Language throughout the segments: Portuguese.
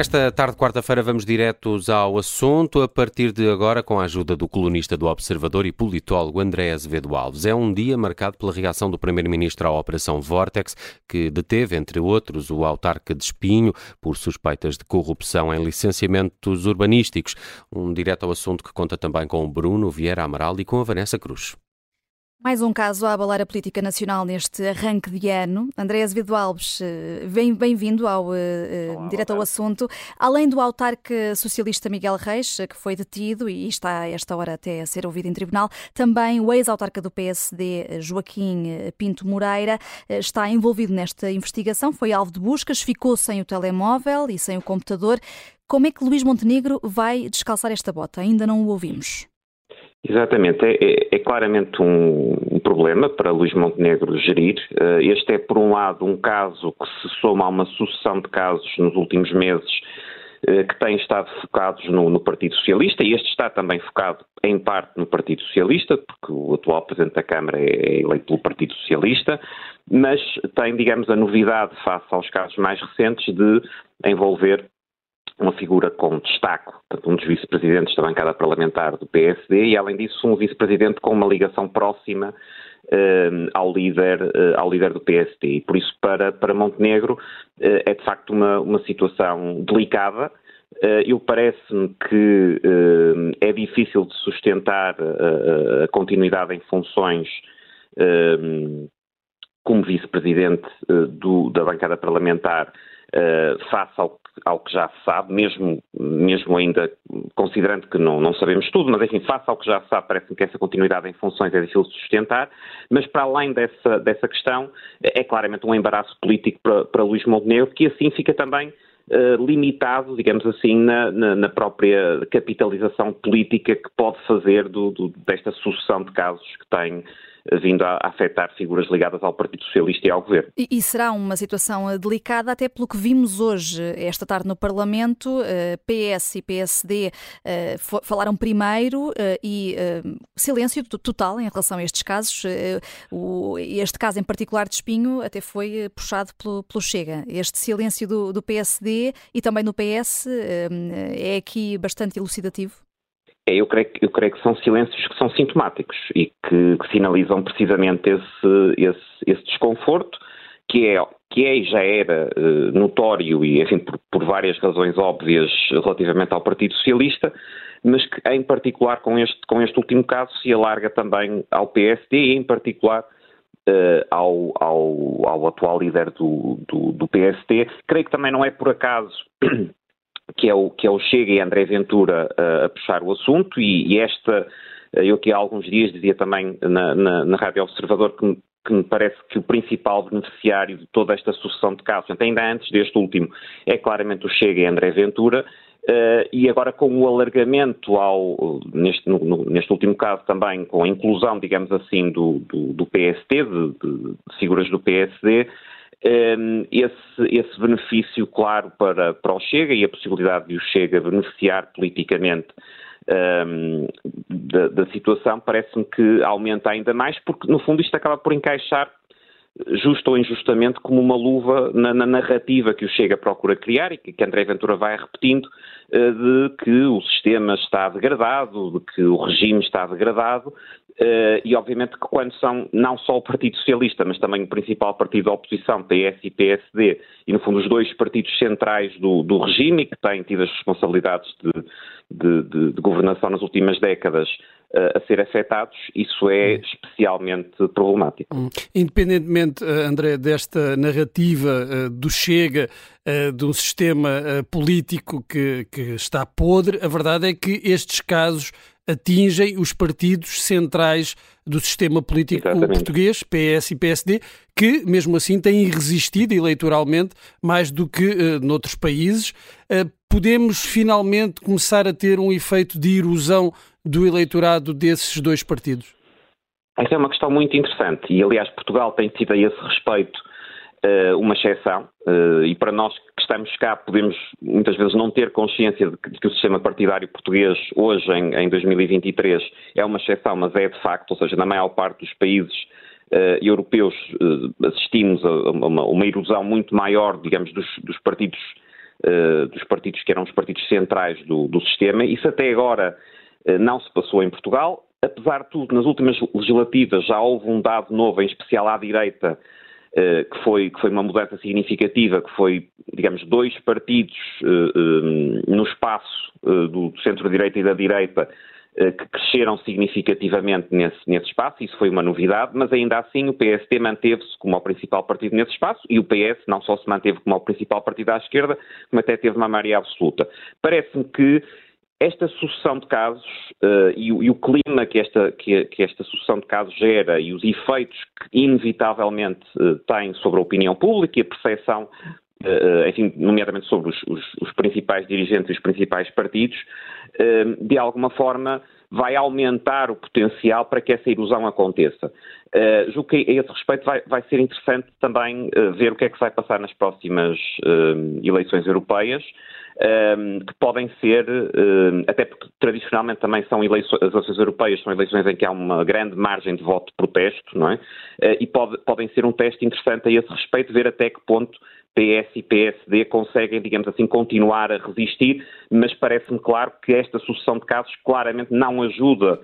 Nesta tarde de quarta-feira vamos diretos ao assunto, a partir de agora com a ajuda do colunista do Observador e politólogo André Azevedo Alves. É um dia marcado pela reação do Primeiro-Ministro à Operação Vortex, que deteve, entre outros, o autarca de Espinho por suspeitas de corrupção em licenciamentos urbanísticos. Um direto ao assunto que conta também com o Bruno Vieira Amaral e com a Vanessa Cruz. Mais um caso a abalar a política nacional neste arranque de ano. André Azevedo Alves, eh, bem-vindo ao uh, Olá, direto ao assunto. Além do autarca socialista Miguel Reis, que foi detido e está a esta hora até a ser ouvido em tribunal, também o ex-autarca do PSD, Joaquim Pinto Moreira, está envolvido nesta investigação. Foi alvo de buscas, ficou sem o telemóvel e sem o computador. Como é que Luís Montenegro vai descalçar esta bota? Ainda não o ouvimos. Exatamente, é, é, é claramente um, um, problema para Luís Montenegro gerir. Uh, este é, por um lado, um caso que se soma a uma sucessão de casos nos últimos meses uh, que têm estado focados no, no, Partido Socialista e este está também focado em parte no Partido Socialista, porque o atual Presidente da Câmara é, é eleito pelo Partido Socialista, mas tem, digamos, a novidade face aos casos mais recentes de envolver uma figura com destaque, um dos vice-presidentes da bancada parlamentar do PSD e, além disso, um vice-presidente com uma ligação próxima uh, ao, líder, uh, ao líder do PSD. E, por isso, para, para Montenegro, uh, é de facto uma, uma situação delicada. eu parece-me que é difícil de sustentar a continuidade em funções como vice-presidente da bancada parlamentar face ao ao que já se sabe, mesmo, mesmo ainda considerando que não, não sabemos tudo, mas enfim, face ao que já se sabe, parece-me que essa continuidade em funções é difícil de sustentar, mas para além dessa, dessa questão, é claramente um embaraço político para, para Luís Montenegro, que assim fica também Uh, limitado, digamos assim, na, na, na, própria capitalização política que pode fazer do, do, desta sucessão de casos que tem vindo a afetar figuras ligadas ao Partido Socialista e ao Governo. E, e será uma situação eh, delicada, até pelo que vimos hoje, eh, esta tarde no Parlamento, eh, PS e PSD falaram primeiro e silêncio total em relação a estes casos. Este caso em particular de Espinho até foi puxado pelo, pelo Chega. Este silêncio do, do PSD e também do PS é aqui bastante elucidativo? É, eu creio, eu creio que são silêncios que são sintomáticos e que, que sinalizam precisamente esse, esse, esse, desconforto que é, que é e já era uh, notório e, enfim, por, por, várias razões óbvias relativamente ao Partido Socialista, mas que em particular com este, com este último caso se alarga também ao PSD e em particular uh, ao, ao, ao, atual líder do, do, do PSD. Creio que também não é por acaso que é o, que é o Chega e André Ventura a, a puxar o assunto e, e, esta, eu aqui há alguns dias dizia também na, na, na Rádio Observador que, que me parece que o principal beneficiário de toda esta sucessão de casos, ainda antes deste último, é claramente o Chega e André Ventura, Uh, e agora com o alargamento ao, neste, no, no, neste último caso também com a inclusão, digamos assim, do, do, do PST, de, de, figuras do PSD, esse, esse benefício, claro, para, para o Chega e a possibilidade de o Chega beneficiar politicamente um, ehm, da, da, situação, parece-me que aumenta ainda mais, porque no fundo isto acaba por encaixar justo ou injustamente, como uma luva na, na, narrativa que o Chega procura criar e que, que André Ventura vai repetindo, de que o sistema está degradado, de que o regime está degradado, uh, e obviamente que quando são não só o Partido Socialista, mas também o principal partido da oposição, PS e PSD, e no fundo os dois partidos centrais do, do regime, que têm tido as responsabilidades de, de, de, de governação nas últimas décadas, uh, a ser afetados, isso é hum. especialmente problemático. Hum. Independentemente, eh, André, desta narrativa do Chega, uh, de um sistema político que, que está podre, a verdade é que estes casos atingem os partidos centrais do sistema político Exatamente. português, PS e PSD, que mesmo assim têm resistido eleitoralmente mais do que uh, noutros países. Uh, podemos finalmente começar a ter um efeito de erosão do eleitorado desses dois partidos? Essa é uma questão muito interessante e, aliás, Portugal tem tido a esse respeito uma exceção uh, e para nós que estamos cá podemos muitas vezes não ter consciência de que, de que o sistema partidário português hoje, em, em, 2023, é uma exceção, mas é de facto, ou seja, na maior parte dos países uh, europeus assistimos a, uma, uma, erosão muito maior, digamos, dos, dos partidos uh, dos partidos que eram os partidos centrais do, do sistema. Isso até agora uh, não se passou em Portugal. Apesar de tudo, nas últimas legislativas já houve um dado novo, em especial à direita, uh, que, foi, que foi uma mudança significativa, que foi, digamos, dois partidos no espaço do centro-direita e da direita eh, que cresceram significativamente nesse, nesse espaço, isso foi uma novidade, mas ainda assim o PST manteve-se como o principal partido nesse espaço e o PS não só se manteve como o principal partido à esquerda, como até teve uma maioria absoluta. Parece-me que esta sucessão de casos uh, e, e, o clima que esta, que, que, esta sucessão de casos gera e os efeitos que inevitavelmente uh, tem sobre a opinião pública e a percepção Uh, enfim, nomeadamente sobre os, os, os, principais dirigentes e os principais partidos, uh, de alguma forma vai aumentar o potencial para que essa ilusão aconteça. Uh, julgo que a esse respeito vai, vai ser interessante também ver o que é que vai passar nas próximas eleições europeias, que podem ser, até porque tradicionalmente também são eleições, as eleições europeias são eleições em que há uma grande margem de voto de protesto, não é? e pode, podem ser um teste interessante a esse respeito, ver até que ponto PS e PSD conseguem, digamos assim, continuar a resistir, mas parece-me claro que esta sucessão de casos claramente não ajuda uh,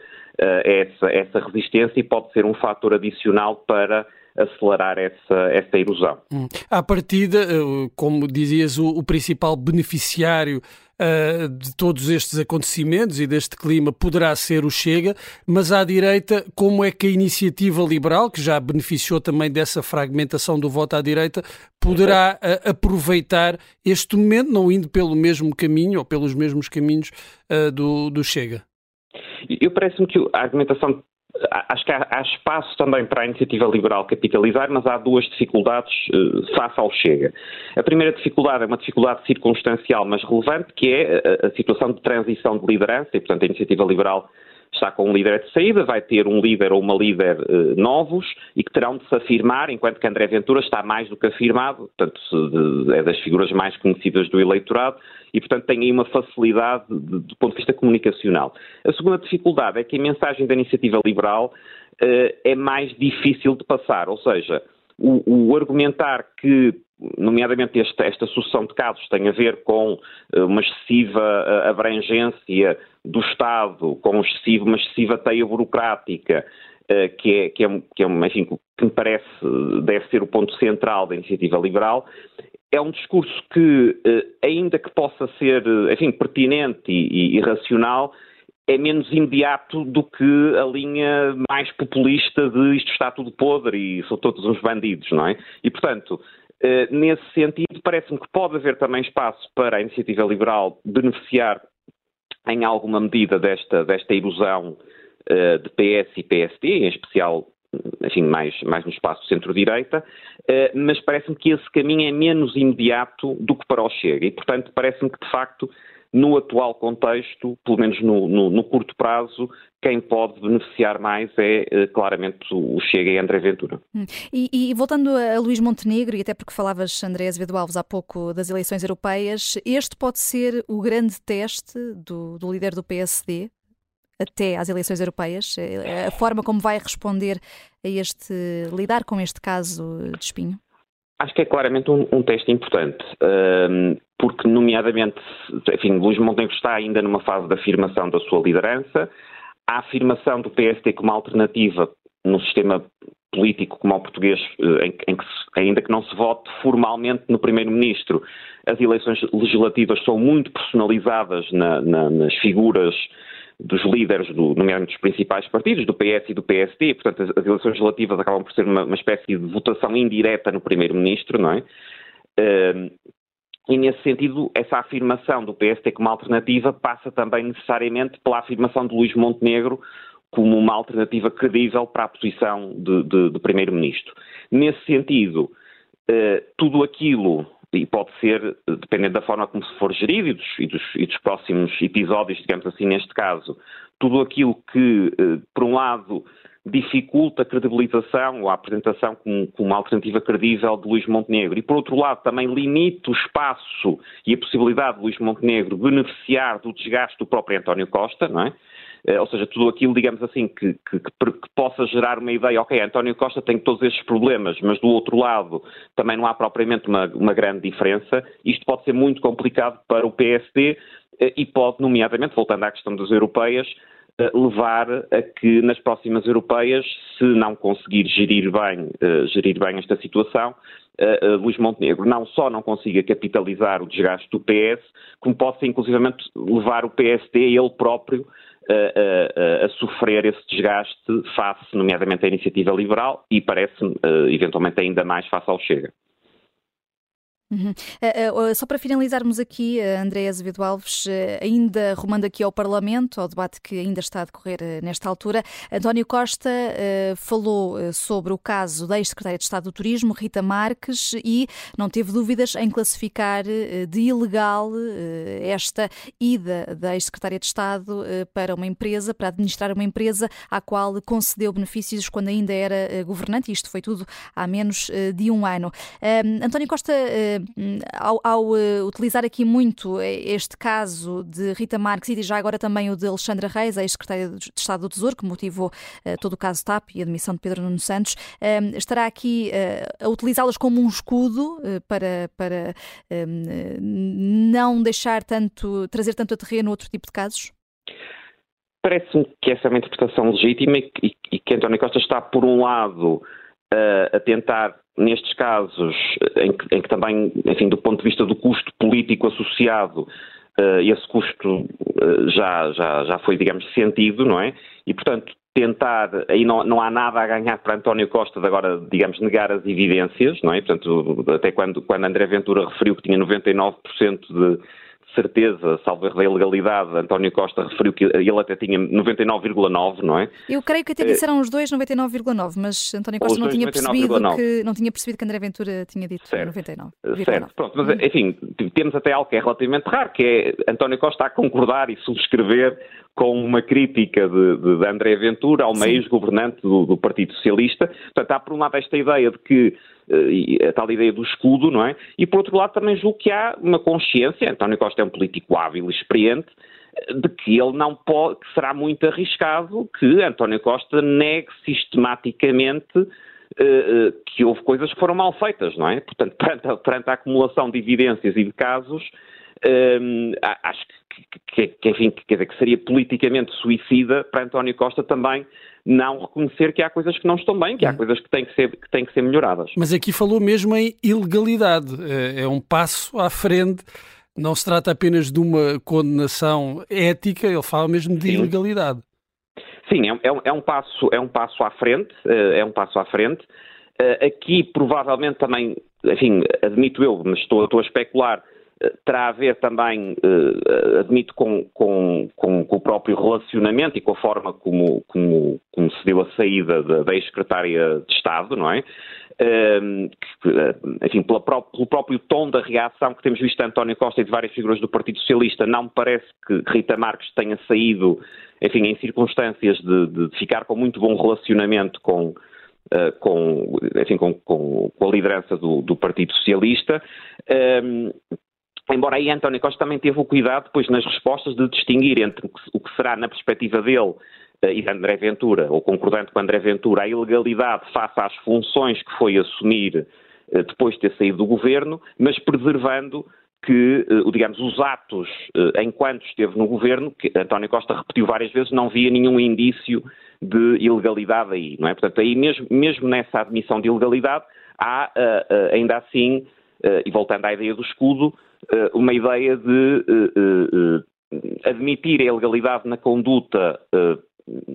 essa, essa resistência e pode ser um fator adicional para acelerar essa, essa erosão. Hum. À partida, eh, como dizias, o, o principal beneficiário uh, de todos estes acontecimentos e deste clima poderá ser o Chega, mas à direita, como é que a iniciativa liberal, que já beneficiou também dessa fragmentação do voto à direita, poderá uh, aproveitar este momento, não indo pelo mesmo caminho ou pelos mesmos caminhos uh, do, do Chega? Eu parece-me que a argumentação Acho que há, há, espaço também para a iniciativa liberal capitalizar, mas há duas dificuldades uh, face ao Chega. A primeira dificuldade é uma dificuldade circunstancial, mas relevante, que é a, a situação de transição de liderança, e portanto a iniciativa liberal está com um líder de saída, vai ter um líder ou uma líder eh, novos e que terão de se afirmar, enquanto que André Ventura está mais do que afirmado, portanto, é das figuras mais conhecidas do eleitorado e, portanto, tem aí uma facilidade de, do ponto de vista comunicacional. A segunda dificuldade é que a mensagem da iniciativa liberal eh, é mais difícil de passar, ou seja, o, o argumentar que nomeadamente esta, esta sucessão de casos tem a ver com eh, uma excessiva eh, abrangência do Estado, com uma excessiva teia burocrática, eh, que é, que é, que é enfim, que me parece deve ser o ponto central da iniciativa liberal, é um discurso que, ainda que possa ser, enfim, pertinente e, e, racional, é menos imediato do que a linha mais populista de isto está tudo podre e são todos uns bandidos, não é? E, portanto, nesse sentido, parece-me que pode haver também espaço para a iniciativa liberal beneficiar em alguma medida desta, desta erosão uh, de PS e PSD, em especial enfim, mais, mais no espaço centro-direita, uh, mas parece-me que esse caminho é menos imediato do que para o Chega. E, portanto, parece-me que, de facto, no atual contexto, pelo menos no, no, no curto prazo, quem pode beneficiar mais é eh, claramente o Chega e André Ventura. Hum. E, e, voltando a Luís Montenegro, e até porque falavas, André Azevedo Alves, há pouco das eleições europeias, este pode ser o grande teste do, do líder do PSD até às eleições europeias? Eh, a forma como vai responder a este, lidar com este caso de espinho? Acho que é claramente um, um teste importante, um, porque, nomeadamente, enfim, Luís Montenegro está ainda numa fase de afirmação da sua liderança, a afirmação do PST como alternativa no sistema político como o português, eh, em, em que ainda que não se vote formalmente no Primeiro-Ministro, as eleições legislativas são muito personalizadas na, na, nas figuras dos líderes, do, nomeadamente dos principais partidos, do PS e do PSD, portanto as, as eleições legislativas acabam por ser uma, uma espécie de votação indireta no Primeiro-Ministro, não é? Uh, e nesse sentido, essa afirmação do PSD como alternativa passa também necessariamente pela afirmação de Luís Montenegro como uma alternativa credível para a posição de, de, de Primeiro-Ministro. Nesse sentido, uh, tudo aquilo e pode ser, dependendo da forma como se for gerido e dos, e dos, e dos próximos episódios, digamos assim, neste caso, tudo aquilo que, eh, por um lado, dificulta a credibilização ou a apresentação como, como, uma alternativa credível de Luís Montenegro e, por outro lado, também limita o espaço e a possibilidade de Luís Montenegro beneficiar do desgaste do próprio António Costa, não é? Ou seja, tudo aquilo, digamos assim, que, que, que, possa gerar uma ideia, ok, António Costa tem todos estes problemas, mas do outro lado também não há propriamente uma, uma grande diferença, isto pode ser muito complicado para o PSD e pode, nomeadamente, voltando à questão das europeias, levar a que nas próximas europeias, se não conseguir gerir bem, gerir bem esta situação, Luís Montenegro não só não consiga capitalizar o desgaste do PS, como possa inclusivamente levar o PSD ele próprio a, a, sofrer esse desgaste face, nomeadamente, à iniciativa liberal e parece-me, eventualmente, ainda mais face ao Chega. Uhum. Uh, uh, só para finalizarmos aqui, uh, André Azevedo Alves, ainda rumando aqui ao Parlamento, ao debate que ainda está a decorrer nesta altura, António Costa falou sobre o caso da ex-secretária de Estado do Turismo, Rita Marques, e não teve dúvidas em classificar de ilegal esta ida da ex-secretária de Estado para uma empresa, para administrar uma empresa à qual concedeu benefícios quando ainda era governante, e isto foi tudo há menos de um ano. António Costa ao, ao eh, utilizar aqui muito este caso de Rita Marques e já agora também o de Alexandra Reis, ex-secretária de Estado do Tesouro, que motivou uh, todo o caso TAP e a admissão de Pedro Nuno Santos, uh, estará aqui a utilizá-las como um escudo para, para não deixar tanto, trazer tanto a terreno outro tipo de casos? Parece-me que essa é uma interpretação legítima e, e que António Costa está, por um lado, a tentar nestes casos, em que, em que, também, enfim, do ponto de vista do custo político associado, esse custo já, já, já foi, digamos, sentido, não é? E, portanto, tentar, aí não, não há nada a ganhar para António Costa de agora, digamos, negar as evidências, não é? Portanto, até quando, quando André Ventura referiu que tinha 99% de certeza, salvo erro da ilegalidade, António Costa referiu que ele até tinha 99,9, não é? Eu creio que até eh, disseram os dois 99,9, mas António Costa não tinha, percebido que, não tinha percebido que André Ventura tinha dito certo. 99. Certo, pronto, mas enfim, temos até algo que é relativamente raro, que é António Costa a concordar e subscrever com uma crítica de, de, de André Ventura ao ex-governante do, do Partido Socialista. Portanto, há por um lado esta ideia de que a tal ideia do escudo, não é? E por outro lado também julgo que há uma consciência, António Costa é um político hábil e experiente, de que ele não pode, que será muito arriscado que António Costa negue sistematicamente uh, que houve coisas que foram mal feitas, não é? Portanto, perante a, perante a acumulação de evidências e de casos, acho que, que, que, enfim, quer dizer, que seria politicamente suicida para António Costa também não reconhecer que há coisas que não estão bem, que há hum. coisas que têm que ser, que têm que ser melhoradas. Mas aqui falou mesmo em ilegalidade. É, é um passo à frente. Não se trata apenas de uma condenação ética, ele fala mesmo de Sim. ilegalidade. Sim, é, é, é, um passo, é um passo à frente, eh, é um passo à frente. Eh, aqui provavelmente também, enfim, admito eu, mas estou, estou a especular, terá a ver também, uh, admito, com, com, com, com, o próprio relacionamento e com a forma como, como, como se deu a saída da, ex-secretária de Estado, não é? Uh, enfim, pela, pelo próprio tom da reação que temos visto de António Costa e de várias figuras do Partido Socialista, não me parece que Rita Marques tenha saído, enfim, em circunstâncias de, de ficar com muito bom relacionamento com, Uh, com, enfim, com, com, com, a liderança do, do Partido Socialista. Um, Embora aí António Costa também teve o cuidado, depois nas respostas, de distinguir entre o que será, na perspectiva dele eh, e de André Ventura, ou concordante com André Ventura, a ilegalidade face às funções que foi assumir eh, depois de ter saído do governo, mas preservando que, eh, digamos, os atos enquanto esteve no governo, que António Costa repetiu várias vezes, não via nenhum indício de ilegalidade aí, não é? Portanto, aí mesmo, mesmo nessa admissão de ilegalidade, há ainda assim, e voltando à ideia do escudo, eh, uma ideia de eh, eh, admitir a ilegalidade na conduta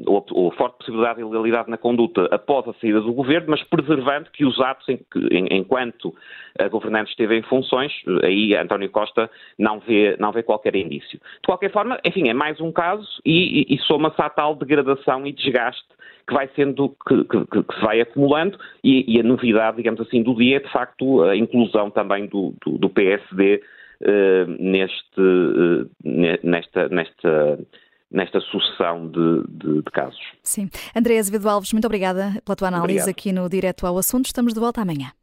ou, ou forte possibilidade de ilegalidade na conduta após a saída do governo, mas preservando que os atos em em, enquanto a governante esteve em funções, aí António Costa não vê, não vê qualquer indício. De qualquer forma, enfim, é mais um caso e, e, e soma-se à tal degradação e desgaste que vai sendo, que, que, que se vai acumulando e, e, a novidade, digamos assim, do dia é de facto a inclusão também do, do, do PSD uh, neste, uh, nesta, nesta nesta sucessão de, de, de, casos. Sim. André Azevedo Alves, muito obrigada pela tua análise Obrigado. aqui no Direto ao Assunto. Estamos de volta amanhã.